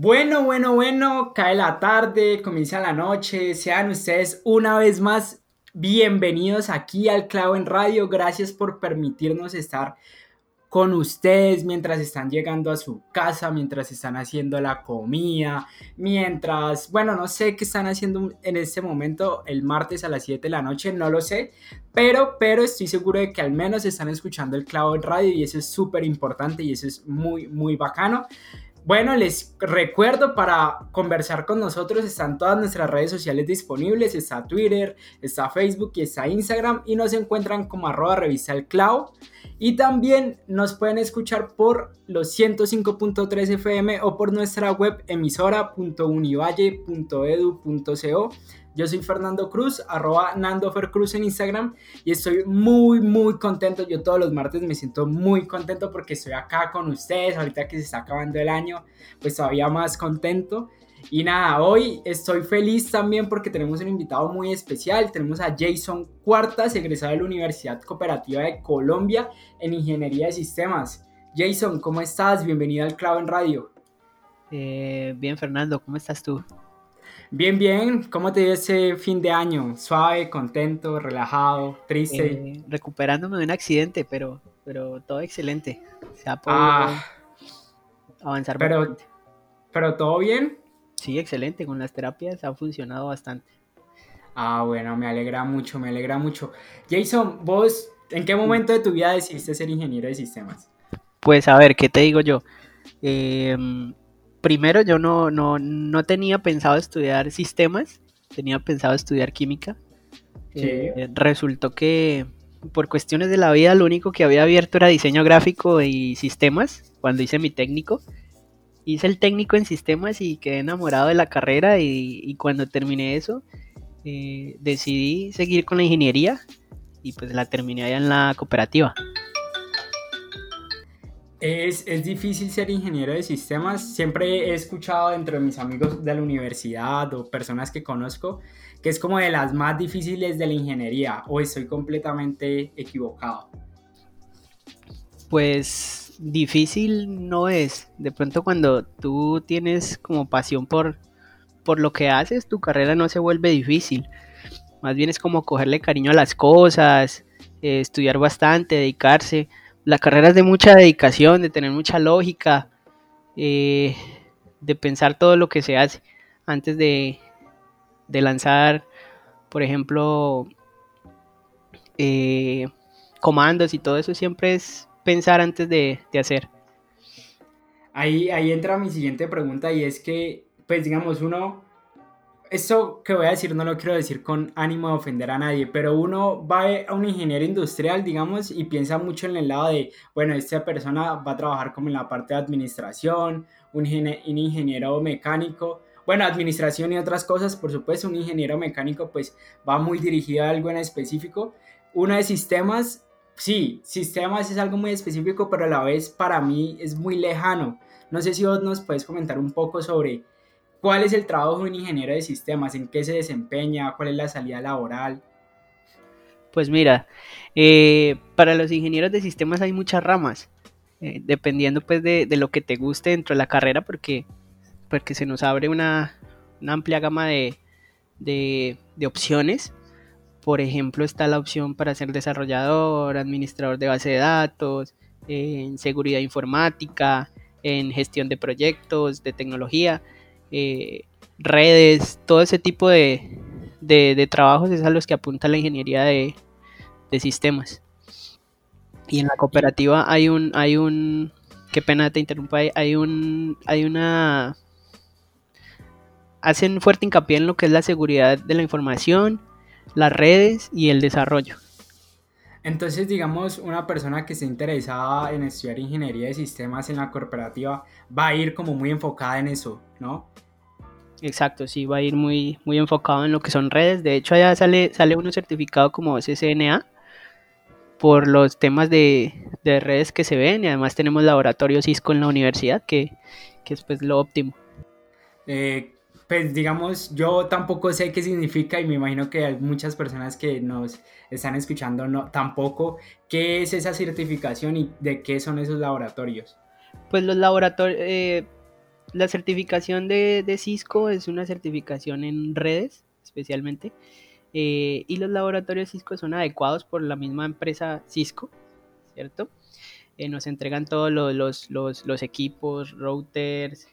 Bueno, bueno, bueno, cae la tarde, comienza la noche, sean ustedes una vez más bienvenidos aquí al Clavo en Radio, gracias por permitirnos estar con ustedes mientras están llegando a su casa, mientras están haciendo la comida, mientras, bueno, no sé qué están haciendo en este momento el martes a las 7 de la noche, no lo sé, pero, pero estoy seguro de que al menos están escuchando el clavo en radio y eso es súper importante y eso es muy, muy bacano. Bueno, les recuerdo para conversar con nosotros están todas nuestras redes sociales disponibles, está Twitter, está Facebook y está Instagram y nos encuentran como arroba revista el clavo. Y también nos pueden escuchar por los 105.3 FM o por nuestra web emisora.univalle.edu.co yo soy Fernando Cruz, arroba NandoFerCruz en Instagram y estoy muy, muy contento. Yo todos los martes me siento muy contento porque estoy acá con ustedes. Ahorita que se está acabando el año, pues todavía más contento. Y nada, hoy estoy feliz también porque tenemos un invitado muy especial. Tenemos a Jason Cuartas, egresado de la Universidad Cooperativa de Colombia en Ingeniería de Sistemas. Jason, ¿cómo estás? Bienvenido al Clavo en Radio. Eh, bien, Fernando, ¿cómo estás tú? Bien, bien. ¿Cómo te dio ese fin de año? ¿Suave, contento, relajado, triste? Eh, recuperándome de un accidente, pero, pero todo excelente. Se ha podido ah, avanzar pero, bastante. ¿Pero todo bien? Sí, excelente. Con las terapias ha funcionado bastante. Ah, bueno, me alegra mucho, me alegra mucho. Jason, vos, ¿en qué momento de tu vida decidiste ser ingeniero de sistemas? Pues a ver, ¿qué te digo yo? Eh, primero yo no, no, tenía pensado estudiar sistemas, tenía pensado estudiar química. Eh, resultó que por cuestiones de la vida lo único que había abierto era diseño gráfico y sistemas cuando hice mi técnico. Hice el técnico en sistemas y quedé enamorado de la carrera y, cuando terminé eso eh, decidí seguir con la ingeniería y pues la terminé allá en la cooperativa. Es, difícil ser ingeniero de sistemas. Siempre he escuchado entre mis amigos de la universidad o personas que conozco que es como de las más difíciles de la ingeniería o estoy completamente equivocado. Pues difícil no es. De pronto cuando tú tienes como pasión por, por lo que haces, tu carrera no se vuelve difícil. Más bien es como cogerle cariño a las cosas, eh, estudiar bastante, dedicarse la carrera es de mucha dedicación, de tener mucha lógica, eh, de pensar todo lo que se hace antes de, lanzar, por ejemplo, eh, comandos y todo eso siempre es pensar antes de, hacer. Ahí, ahí entra mi siguiente pregunta y es que, pues digamos, uno esto que voy a decir no lo quiero decir con ánimo de ofender a nadie, pero uno va a un ingeniero industrial, digamos, y piensa mucho en el lado de, bueno, esta persona va a trabajar como en la parte de administración, un, un ingeniero mecánico, bueno, administración y otras cosas, por supuesto, un ingeniero mecánico pues va muy dirigido a algo en específico. Uno de sistemas, sí, sistemas es algo muy específico, pero a la vez para mí es muy lejano. No sé si vos nos puedes comentar un poco sobre ¿Cuál es el trabajo de un ingeniero de sistemas? ¿En qué se desempeña? ¿Cuál es la salida laboral? Pues mira, eh, para los ingenieros de sistemas hay muchas ramas, eh, dependiendo pues de, lo que te guste dentro de la carrera, porque, porque se nos abre una, amplia gama de, opciones. Por ejemplo, está la opción para ser desarrollador, administrador de base de datos, en seguridad informática, en gestión de proyectos, de tecnología. Eh, redes, todo ese tipo de, trabajos es a los que apunta la ingeniería de, sistemas. Y en la cooperativa hay un, hay un, qué pena te interrumpa, hay un, hay una, hacen fuerte hincapié en lo que es la seguridad de la información, las redes y el desarrollo. Entonces, digamos, una persona que esté interesada en estudiar ingeniería de sistemas en la corporativa va a ir como muy enfocada en eso, ¿no? Exacto, sí, va a ir muy, muy enfocado en lo que son redes. De hecho, allá sale, sale uno certificado como CCNA por los temas de, redes que se ven y además tenemos laboratorio Cisco en la universidad, que, que es pues lo óptimo. Eh, pues digamos, yo tampoco sé qué significa y me imagino que hay muchas personas que nos están escuchando no, tampoco. ¿Qué es esa certificación y de qué son esos laboratorios? Pues los laboratorios, eh, la certificación de, Cisco es una certificación en redes, especialmente, eh, y los laboratorios Cisco son adecuados por la misma empresa Cisco, ¿cierto? Eh, nos entregan todos los, los, equipos, routers,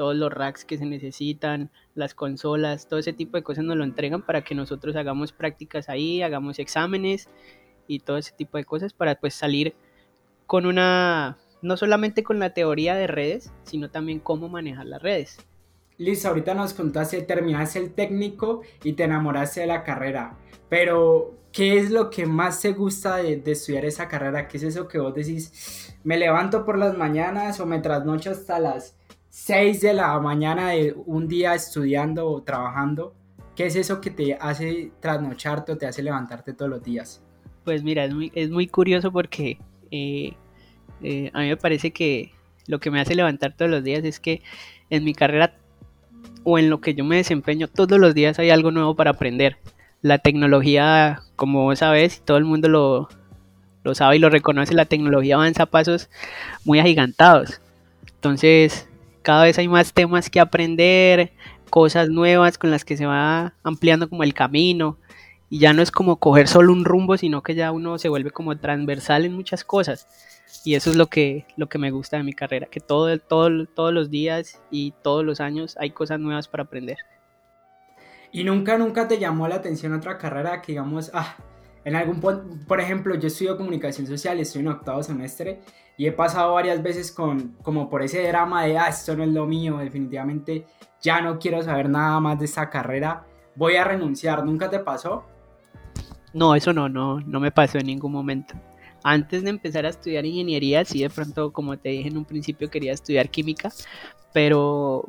todos los racks que se necesitan, las consolas, todo ese tipo de cosas nos lo entregan para que nosotros hagamos prácticas ahí, hagamos exámenes y todo ese tipo de cosas para pues salir con una, no solamente con la teoría de redes, sino también cómo manejar las redes. Liz, ahorita nos contaste, terminaste el técnico y te enamoraste de la carrera, pero ¿qué es lo que más te gusta de, de, estudiar esa carrera? ¿Qué es eso que vos decís, me levanto por las mañanas o me trasnocho hasta las 6 de la mañana de un día estudiando o trabajando, ¿qué es eso que te hace trasnocharte o te hace levantarte todos los días? Pues mira, es muy, es muy curioso porque eh, eh, a mí me parece que lo que me hace levantar todos los días es que en mi carrera o en lo que yo me desempeño todos los días hay algo nuevo para aprender. La tecnología, como vos sabes, todo el mundo lo, lo sabe y lo reconoce, la tecnología avanza a pasos muy agigantados. Entonces, cada vez hay más temas que aprender, cosas nuevas con las que se va ampliando como el camino. Y ya no es como coger solo un rumbo, sino que ya uno se vuelve como transversal en muchas cosas. Y eso es lo que, lo que me gusta de mi carrera, que todo, todo, todos los días y todos los años hay cosas nuevas para aprender. ¿Y nunca, nunca te llamó la atención otra carrera que digamos, ah, en algún por ejemplo, yo estudio comunicación social, estoy en octavo semestre y he pasado varias veces con, como por ese drama de, ah, esto no es lo mío, definitivamente ya no quiero saber nada más de esta carrera, voy a renunciar. ¿Nunca te pasó? No, eso no, no, no me pasó en ningún momento. Antes de empezar a estudiar ingeniería, sí, de pronto, como te dije en un principio, quería estudiar química, pero,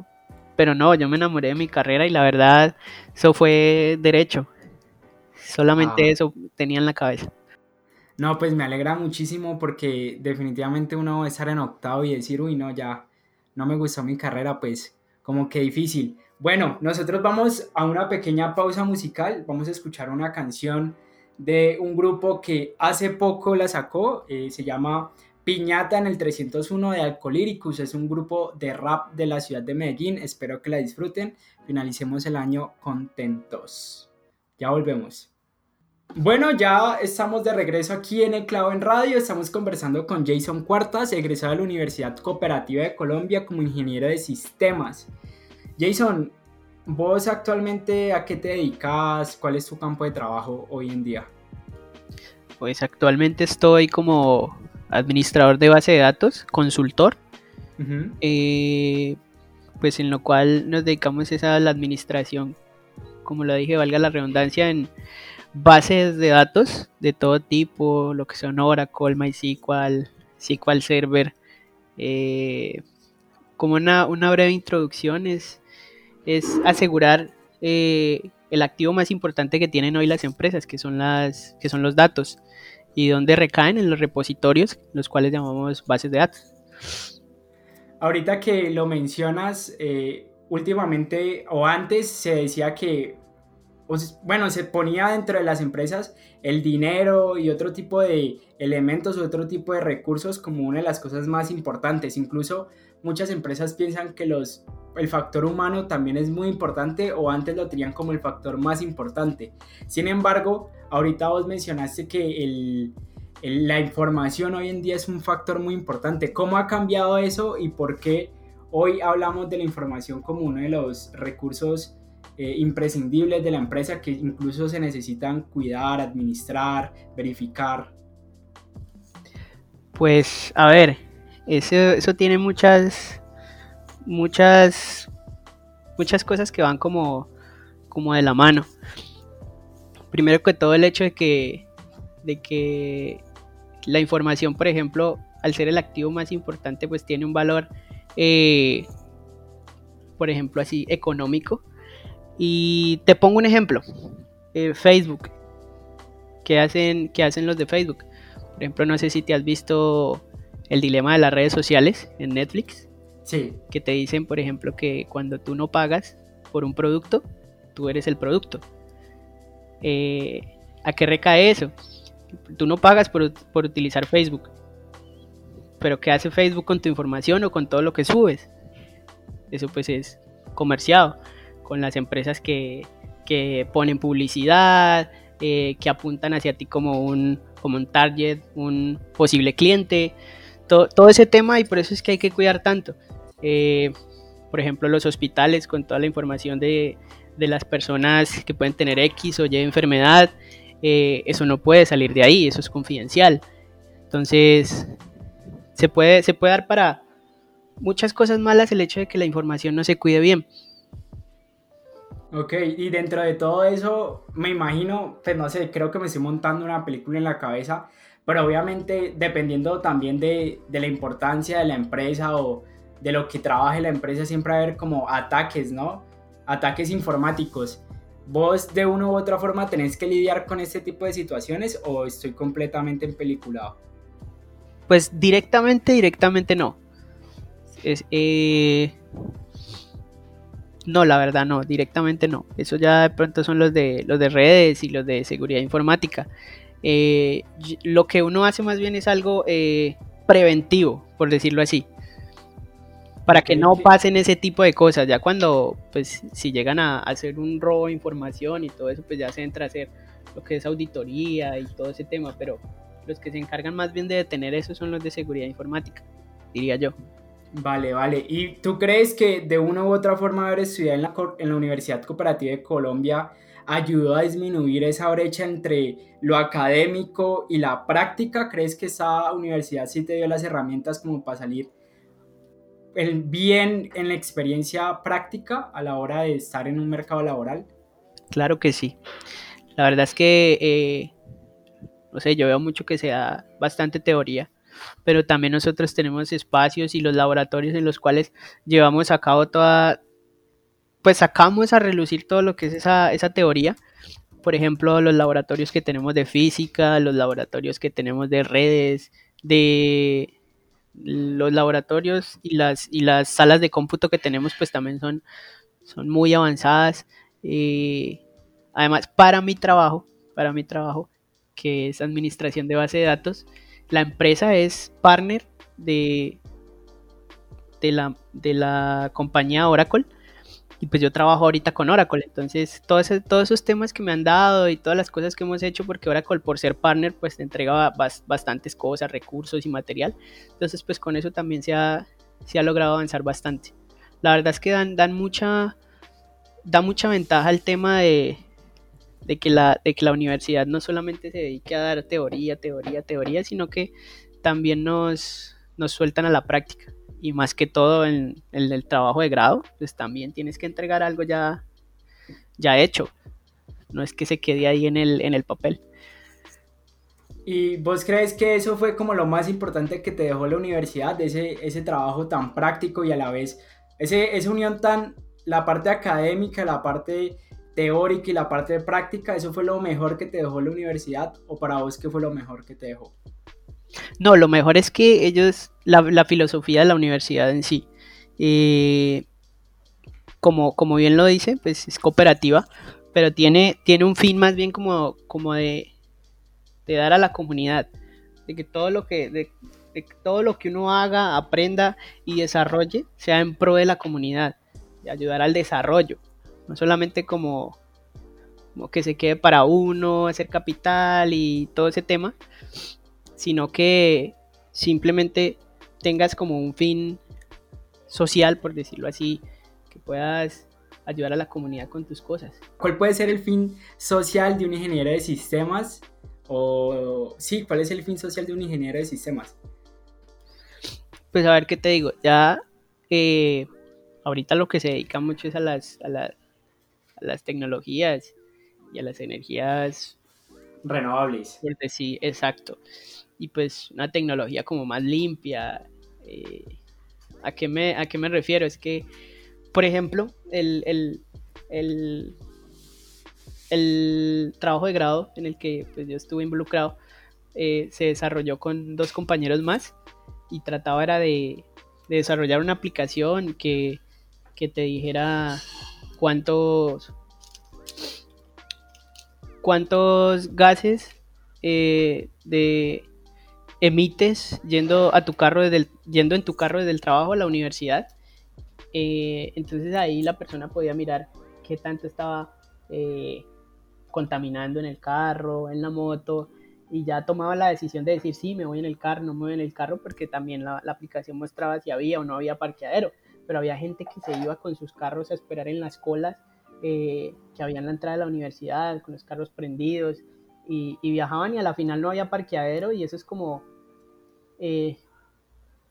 pero no, yo me enamoré de mi carrera y la verdad, eso fue derecho. Solamente ah. eso tenía en la cabeza. No, pues me alegra muchísimo porque definitivamente uno estar en octavo y decir, uy, no, ya no me gustó mi carrera, pues como que difícil. Bueno, nosotros vamos a una pequeña pausa musical, vamos a escuchar una canción de un grupo que hace poco la sacó, eh, se llama Piñata en el 301 de Alcolíricus, es un grupo de rap de la ciudad de Medellín, espero que la disfruten, finalicemos el año contentos. Ya volvemos. Bueno, ya estamos de regreso aquí en El Clavo en Radio. Estamos conversando con Jason Cuartas, egresado de la Universidad Cooperativa de Colombia como ingeniero de sistemas. Jason, ¿vos actualmente a qué te dedicas? ¿Cuál es tu campo de trabajo hoy en día? Pues actualmente estoy como administrador de base de datos, consultor, eh, pues en lo cual nos dedicamos a la administración, como lo dije, valga la redundancia, en bases de datos de todo tipo, lo que son Oracle, MySQL, SQL Server. Eh, como una, breve introducción es, es asegurar eh, el activo más importante que tienen hoy las empresas, que son, las, que son los datos, y donde recaen en los repositorios, los cuales llamamos bases de datos. Ahorita que lo mencionas, eh, últimamente o antes se decía que bueno, se ponía dentro de las empresas el dinero y otro tipo de elementos o otro tipo de recursos como una de las cosas más importantes. Incluso muchas empresas piensan que los, el factor humano también es muy importante o antes lo tenían como el factor más importante. Sin embargo, ahorita vos mencionaste que la información hoy en día es un factor muy importante. ¿Cómo ha cambiado eso y por qué hoy hablamos de la información como uno de los recursos eh, imprescindibles de la empresa que incluso se necesitan cuidar, administrar, verificar? Pues a ver, eso, eso tiene muchas, muchas, muchas cosas que van como, como de la mano. Primero que todo el hecho de que de que la información, por ejemplo, al ser el activo más importante, pues tiene un valor, eh, por ejemplo, así económico. Y te pongo un ejemplo, eh, Facebook, ¿qué hacen, ¿qué hacen los de Facebook? Por ejemplo, no sé si te has visto el dilema de las redes sociales en Netflix. Sí. Que te dicen, por ejemplo, que cuando tú no pagas por un producto, tú eres el producto. Eh, ¿A qué recae eso? Tú no pagas por, utilizar Facebook. Pero ¿qué hace Facebook con tu información o con todo lo que subes? Eso pues es comerciado con las empresas que, ponen publicidad, eh, que apuntan hacia ti como un, como un target, un posible cliente, todo, ese tema y por eso es que hay que cuidar tanto. Eh, por ejemplo, los hospitales con toda la información de, de las personas que pueden tener X o Y enfermedad, eh, eso no puede salir de ahí, eso es confidencial. Entonces, se puede, se puede dar para muchas cosas malas el hecho de que la información no se cuide bien. Ok, y dentro de todo eso, me imagino, pues no sé, creo que me estoy montando una película en la cabeza, pero obviamente dependiendo también de, de la importancia de la empresa o de lo que trabaje la empresa, siempre va a haber como ataques, ¿no? Ataques informáticos. ¿Vos de una u otra forma tenés que lidiar con este tipo de situaciones o estoy completamente empeliculado? Pues directamente, directamente no. Eh, no, la verdad no, directamente no. Eso ya de pronto son los de los de redes y los de seguridad informática. Eh, lo que uno hace más bien es algo eh, preventivo, por decirlo así para que no pasen ese tipo de cosas. Ya cuando, pues, si llegan a hacer un robo de información y todo eso, pues ya se entra a hacer lo que es auditoría y todo ese tema, pero los que se encargan más bien de detener eso son los de seguridad informática, diría yo. Vale, vale. ¿Y tú crees que de una u otra forma haber estudiado en la, en la Universidad Cooperativa de Colombia ayudó a disminuir esa brecha entre lo académico y la práctica? ¿Crees que esa universidad sí te dio las herramientas como para salir el bien en la experiencia práctica a la hora de estar en un mercado laboral? Claro que sí. La verdad es que, eh, no sé, yo veo mucho que sea bastante teoría, pero también nosotros tenemos espacios y los laboratorios en los cuales llevamos a cabo toda, pues sacamos a relucir todo lo que es esa, esa teoría. Por ejemplo, los laboratorios que tenemos de física, los laboratorios que tenemos de redes, de los laboratorios y las, y las salas de cómputo que tenemos pues también son, son muy avanzadas. Eh, además, para mi trabajo, para mi trabajo, que es administración de base de datos, la empresa es partner de, de, la, de la compañía Oracle. Y pues yo trabajo ahorita con Oracle, entonces todos, todos esos temas que me han dado y todas las cosas que hemos hecho, porque Oracle por ser partner pues te entrega bastantes cosas, recursos y material, entonces pues con eso también se ha, se ha logrado avanzar bastante. La verdad es que dan, dan mucha, da mucha ventaja al tema de, de, que la, de que la universidad no solamente se dedique a dar teoría, teoría, teoría, sino que también nos, nos sueltan a la práctica y más que todo en, el trabajo de grado, pues también tienes que entregar algo ya, ya hecho. No es que se quede ahí en el, en el papel. ¿Y vos crees que eso fue como lo más importante que te dejó la universidad, ese, ese trabajo tan práctico y a la vez ese, esa unión tan, la parte académica, la parte teórica y la parte práctica, eso fue lo mejor que te dejó la universidad o para vos qué fue lo mejor que te dejó? No, lo mejor es que ellos, la, filosofía de la universidad en sí, eh, como, como bien lo dice, pues es cooperativa, pero tiene, tiene un fin más bien como, como de, de dar a la comunidad, de que todo lo que, de, todo lo que uno haga, aprenda y desarrolle sea en pro de la comunidad, de ayudar al desarrollo, no solamente como, como que se quede para uno, hacer capital y todo ese tema, sino que simplemente tengas como un fin social, por decirlo así, que puedas ayudar a la comunidad con tus cosas. ¿Cuál puede ser el fin social de un ingeniero de sistemas? O sí, ¿cuál es el fin social de un ingeniero de sistemas? Pues a ver qué te digo, ya eh, ahorita lo que se dedica mucho es a las, a, las tecnologías y a las energías renovables. Sí, exacto. Y pues una tecnología como más limpia. Eh, ¿a, qué me, ¿A qué me refiero? Es que, por ejemplo, el, el, el, el trabajo de grado en el que pues, yo estuve involucrado eh, se desarrolló con dos compañeros más y trataba era de, desarrollar una aplicación que, te dijera cuántos cuántos gases eh, de emites yendo a tu carro desde yendo en tu carro desde el trabajo a la universidad. Eh, entonces ahí la persona podía mirar qué tanto estaba contaminando en el carro en la moto y ya tomaba la decisión de decir, sí, me voy en el carro, no me voy en el carro, porque también la, aplicación mostraba si había o no había parqueadero, pero había gente que se iba con sus carros a esperar en las colas eh, que había en la entrada de la universidad, con los carros prendidos, y, viajaban y a la final no había parqueadero, y eso es como eh,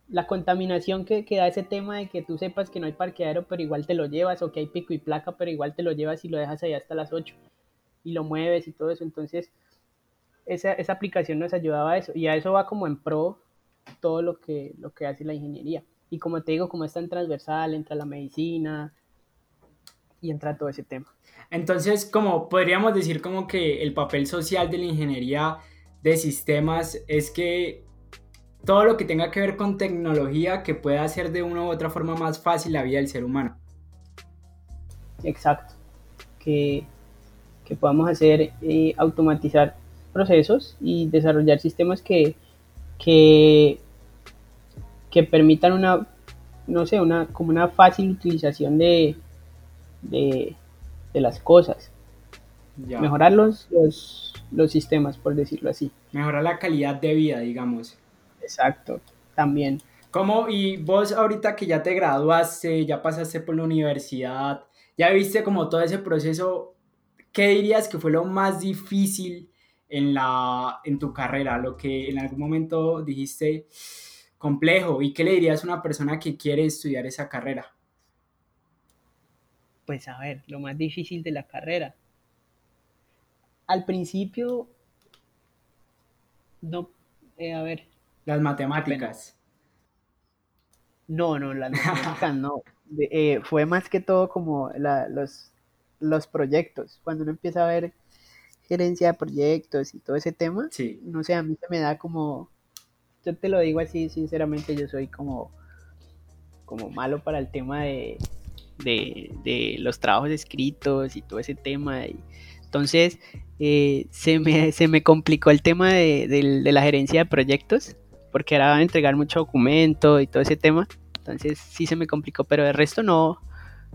la contaminación que, que, da ese tema de que tú sepas que no hay parqueadero, pero igual te lo llevas, o que hay pico y placa, pero igual te lo llevas y lo dejas ahí hasta las 8, y lo mueves y todo eso, entonces esa, esa, aplicación nos ayudaba a eso. Y a eso va como en pro todo lo que, lo que hace la ingeniería. Y como te digo, como es tan transversal, entra la medicina y entra todo ese tema. Entonces, como podríamos decir como que el papel social de la ingeniería de sistemas es que todo lo que tenga que ver con tecnología que pueda hacer de una u otra forma más fácil la vida del ser humano. Exacto. Que, que podamos hacer, eh, automatizar procesos y desarrollar sistemas que, que, que permitan una, no sé, una, como una fácil utilización de, de, las cosas. Mejorar los, los, sistemas, por decirlo así. Mejorar la calidad de vida, digamos. Exacto, también. ¿Cómo? Y vos ahorita que ya te graduaste, ya pasaste por la universidad, ya viste como todo ese proceso, ¿qué dirías que fue lo más difícil en, la, en tu carrera, lo que en algún momento dijiste complejo y qué le dirías a una persona que quiere estudiar esa carrera? Pues a ver, lo más difícil de la carrera. Al principio, no, eh, a ver. Las matemáticas. No, no, las matemáticas no. Eh, fue más que todo como los, los proyectos. Cuando uno empieza a ver gerencia de proyectos y todo ese tema, sí. no sé, a mí se me da como, yo te lo digo así, sinceramente, yo soy como, como malo para el tema de, de, los trabajos escritos y todo ese tema. Y, entonces, eh, se, me, se me complicó el tema de, de, la gerencia de proyectos, porque era entregar mucho documento y todo ese tema. Entonces, sí se me complicó, pero de resto no,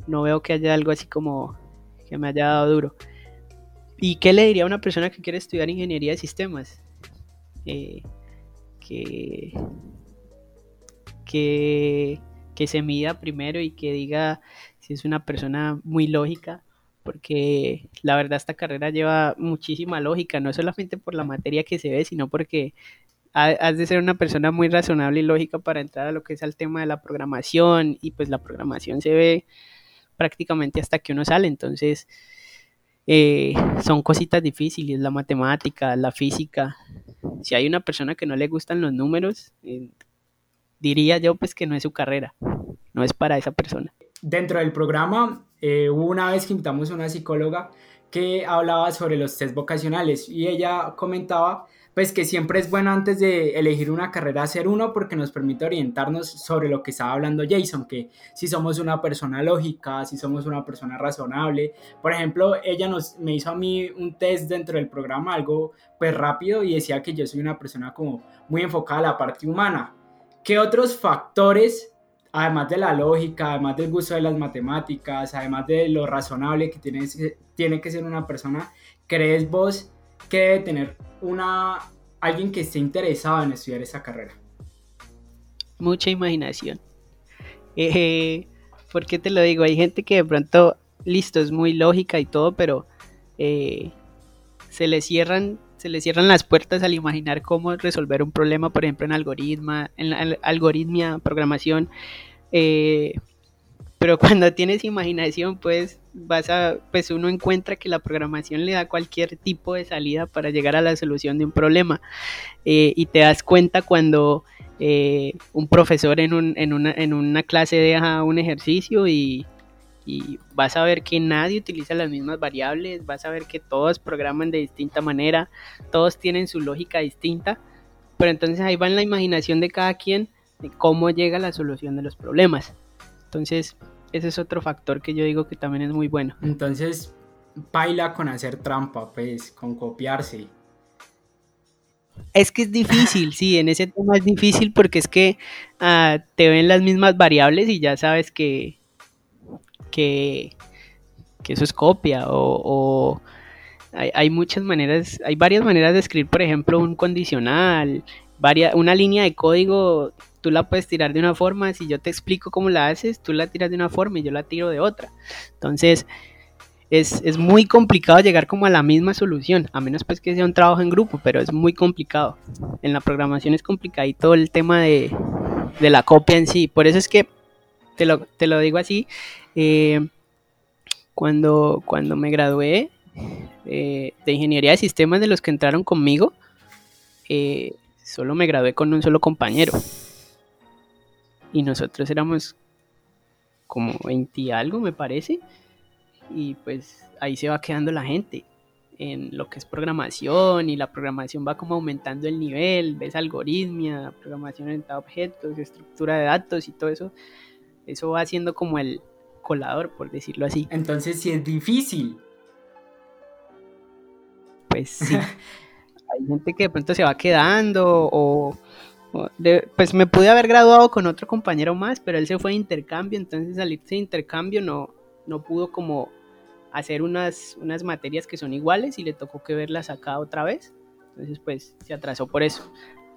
no veo que haya algo así como que me haya dado duro. ¿Y qué le diría a una persona que quiere estudiar ingeniería de sistemas? Eh, que, que, se mida primero y que diga si es una persona muy lógica, porque la verdad esta carrera lleva muchísima lógica, no solamente por la materia que se ve, sino porque has de ser una persona muy razonable y lógica para entrar a lo que es el tema de la programación y pues la programación se ve prácticamente hasta que uno sale, entonces eh, son cositas difíciles, la matemática, la física. Si hay una persona que no le gustan los números, eh, diría yo pues que no es su carrera, no es para esa persona. Dentro del programa eh, una vez que invitamos a una psicóloga que hablaba sobre los test vocacionales y ella comentaba pues que siempre es bueno antes de elegir una carrera hacer uno porque nos permite orientarnos sobre lo que estaba hablando Jason, que si somos una persona lógica, si somos una persona razonable. Por ejemplo, ella nos, me hizo a mí un test dentro del programa, algo pues rápido, y decía que yo soy una persona como muy enfocada a la parte humana. ¿Qué otros factores, además de la lógica, además del gusto de las matemáticas, además de lo razonable que tiene, tiene que ser una persona, crees vos que debe tener una, alguien que esté interesado en estudiar esa carrera? Mucha imaginación. Eh, ¿Por qué te lo digo? Hay gente que de pronto, listo, es muy lógica y todo, pero eh, se le cierran se le cierran las puertas al imaginar cómo resolver un problema, por ejemplo, en algoritma, en la algoritmia, programación. Eh, pero cuando tienes imaginación, puedes vas a, pues uno encuentra que la programación le da cualquier tipo de salida para llegar a la solución de un problema. Eh, y te das cuenta cuando eh, un profesor en, un, en, una, en una clase deja un ejercicio y, y vas a ver que nadie utiliza las mismas variables, vas a ver que todos programan de distinta manera, todos tienen su lógica distinta, pero entonces ahí va en la imaginación de cada quien de cómo llega la solución de los problemas. Entonces, ese es otro factor que yo digo que también es muy bueno. Entonces, baila con hacer trampa, pues, con copiarse. Es que es difícil, sí, en ese tema es difícil porque es que ah, te ven las mismas variables y ya sabes que, que, eso es copia o, hay, muchas maneras, hay varias maneras de escribir, por ejemplo, un condicional, una línea de código, tú la puedes tirar de una forma, si yo te explico cómo la haces, tú la tiras de una forma y yo la tiro de otra. Entonces, es, muy complicado llegar como a la misma solución, a menos pues que sea un trabajo en grupo, pero es muy complicado. En la programación es todo el tema de, la copia en sí. Por eso es que te lo, te lo digo así. Eh, cuando, cuando me gradué eh, de ingeniería de sistemas de los que entraron conmigo, eh, solo me gradué con un solo compañero. Y nosotros éramos como 20 y algo, me parece y pues ahí se va quedando la gente en lo que es programación y la programación va como aumentando el nivel, ves algoritmia, programación orientada a objetos, estructura de datos y todo eso, eso va siendo como el colador, por decirlo así. Entonces sí es difícil. Pues sí. Hay gente que de pronto se va quedando o, pues me pude haber graduado con otro compañero más, pero él se fue de intercambio, entonces salirse de intercambio no, no pudo como hacer unas, unas materias que son iguales y le tocó que verlas acá otra vez. Entonces pues se atrasó por eso.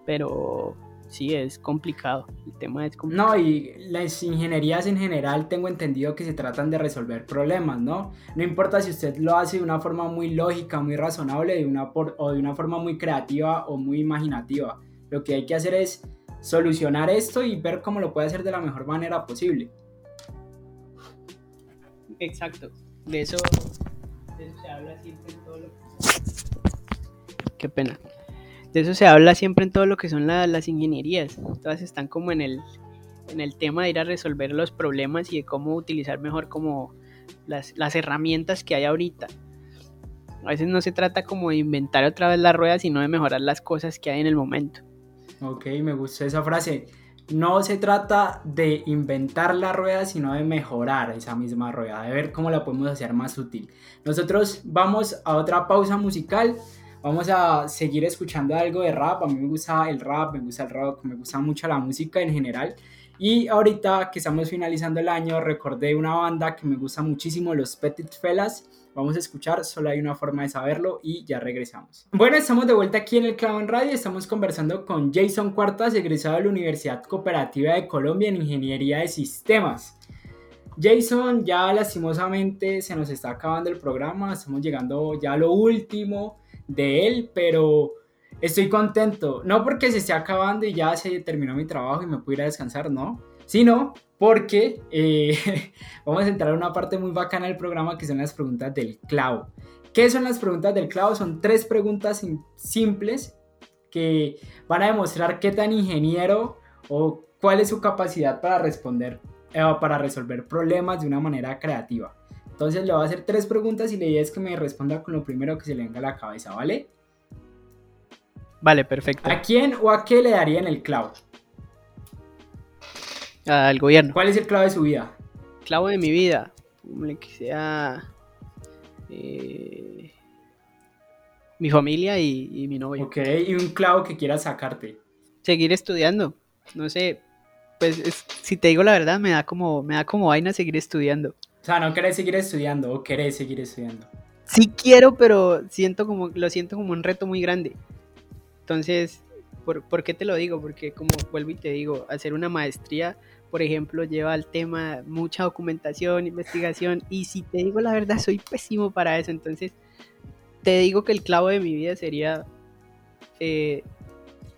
Pero sí, es complicado. El tema es complicado. No, y las ingenierías en general tengo entendido que se tratan de resolver problemas, ¿no? No importa si usted lo hace de una forma muy lógica, muy razonable, de una o de una forma muy creativa o muy imaginativa. Lo que hay que hacer es solucionar esto y ver cómo lo puede hacer de la mejor manera posible. Exacto. De eso, se habla siempre en todo lo Qué pena. De eso se habla siempre en todo lo que son las ingenierías. Todas están como en el, en el tema de ir a resolver los problemas y de cómo utilizar mejor como las, las herramientas que hay ahorita. A veces no se trata como de inventar otra vez la rueda, sino de mejorar las cosas que hay en el momento. Ok, me gusta esa frase no se trata de inventar la rueda, sino de mejorar esa misma rueda, de ver cómo la podemos hacer más útil. Nosotros vamos a otra pausa musical. Vamos a seguir escuchando algo de rap. A mí me gusta el rap, me gusta el rock, me gusta mucho la música en general. Y ahorita que estamos finalizando el año, recordé una banda que me gusta muchísimo, los Petit Fellas. Vamos a escuchar, solo hay una forma de saberlo y ya regresamos. Bueno, estamos de vuelta aquí en el Clavo en Radio. Estamos conversando con Jason Cuartas, egresado de la Universidad Cooperativa de Colombia en Ingeniería de Sistemas. Jason, ya lastimosamente se nos está acabando el programa, estamos llegando ya a lo último de él, pero estoy contento, no porque se esté acabando y ya se terminó mi trabajo y me pudiera descansar, no, sino porque eh, vamos a entrar a una parte muy bacana del programa que son las preguntas del clavo. ¿Qué son las preguntas del clavo? Son tres preguntas simples que van a demostrar qué tan ingeniero o cuál es su capacidad para responder eh, para resolver problemas de una manera creativa. Entonces le voy a hacer tres preguntas y la idea es que me responda con lo primero que se le venga a la cabeza, ¿vale? Vale, perfecto. ¿A quién o a qué le darían el clavo? Al gobierno. ¿Cuál es el clavo de su vida? Clavo de mi vida. Que sea. Eh, mi familia y, mi novio. Ok, y un clavo que quieras sacarte. Seguir estudiando. No sé. Pues si te digo la verdad, me da como, me da como vaina seguir estudiando. O sea, no querés seguir estudiando o querés seguir estudiando. Sí quiero, pero siento como, lo siento como un reto muy grande. Entonces, ¿por, qué te lo digo? Porque como vuelvo y te digo, hacer una maestría, por ejemplo, lleva al tema mucha documentación, investigación, y si te digo la verdad, soy pésimo para eso. Entonces, te digo que el clavo de mi vida sería eh,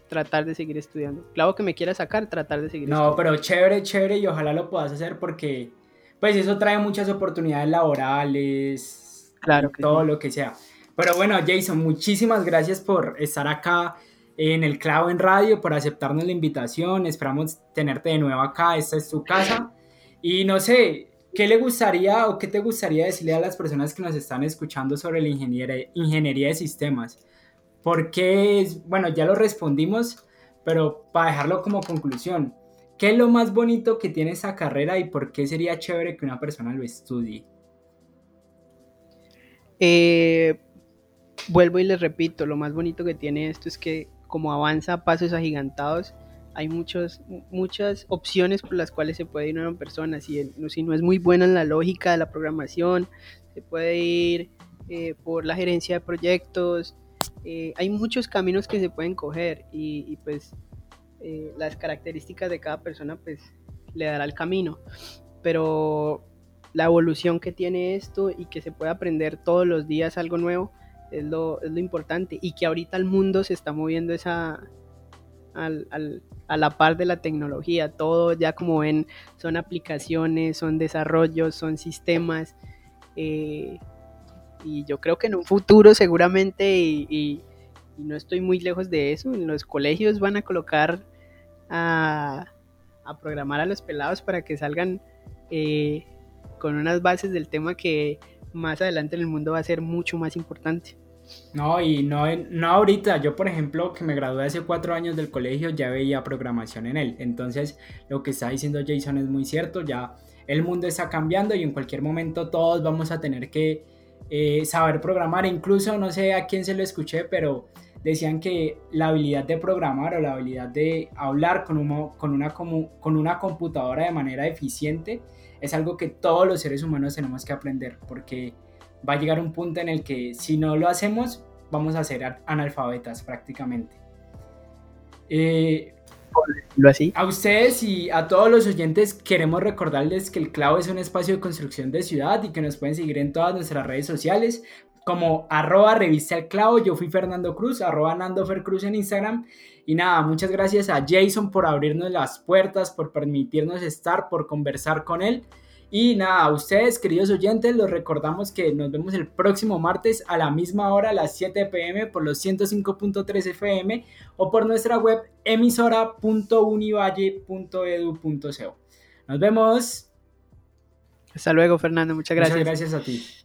tratar de seguir estudiando. Clavo que me quiera sacar, tratar de seguir no, estudiando. No, pero chévere, chévere, y ojalá lo puedas hacer porque pues eso trae muchas oportunidades laborales, claro todo lo que sea. Pero bueno, Jason, muchísimas gracias por estar acá en el Clavo en Radio, por aceptarnos la invitación. Esperamos tenerte de nuevo acá. Esta es tu casa. Y no sé, ¿qué le gustaría o qué te gustaría decirle a las personas que nos están escuchando sobre la ingeniería, ingeniería de sistemas? Porque, bueno, ya lo respondimos, pero para dejarlo como conclusión, ¿qué es lo más bonito que tiene esa carrera y por qué sería chévere que una persona lo estudie? Eh, vuelvo y les repito, lo más bonito que tiene esto es que como avanza pasos agigantados, hay muchos, muchas opciones por las cuales se puede ir una persona. Si, si no es muy buena en la lógica de la programación, se puede ir eh, por la gerencia de proyectos. Eh, hay muchos caminos que se pueden coger y, pues eh, las características de cada persona pues le dará el camino. Pero la evolución que tiene esto y que se puede aprender todos los días algo nuevo es lo, es lo importante y que ahorita el mundo se está moviendo esa, al, al, a la par de la tecnología. Todo ya como ven son aplicaciones, son desarrollos, son sistemas. Eh, y yo creo que en un futuro seguramente, y, no estoy muy lejos de eso, en los colegios van a colocar a, a programar a los pelados para que salgan eh, con unas bases del tema que más adelante en el mundo va a ser mucho más importante. No, y no, no ahorita. Yo, por ejemplo, que me gradué hace cuatro años del colegio, ya veía programación en él. Entonces, lo que está diciendo Jason es muy cierto. Ya el mundo está cambiando y en cualquier momento todos vamos a tener que eh, saber programar. Incluso, no sé a quién se lo escuché, pero decían que la habilidad de programar o la habilidad de hablar con, con, una, con una computadora de manera eficiente es algo que todos los seres humanos tenemos que aprender porque va a llegar un punto en el que si no lo hacemos, vamos a ser analfabetas prácticamente. Eh, así. A ustedes y a todos los oyentes queremos recordarles que el Clavo es un espacio de construcción de ciudad y que nos pueden seguir en todas nuestras redes sociales como arroba revista el clavo, yo fui Fernando Cruz, arroba Nando Cruz en Instagram y nada, muchas gracias a Jason por abrirnos las puertas, por permitirnos estar, por conversar con él y nada, a ustedes, queridos oyentes, los recordamos que nos vemos el próximo martes a la misma hora, a las 7 pm, por los 105.3 FM o por nuestra web emisora.univalle.edu.co. Nos vemos. Hasta luego, Fernando. Muchas gracias. Muchas gracias a ti.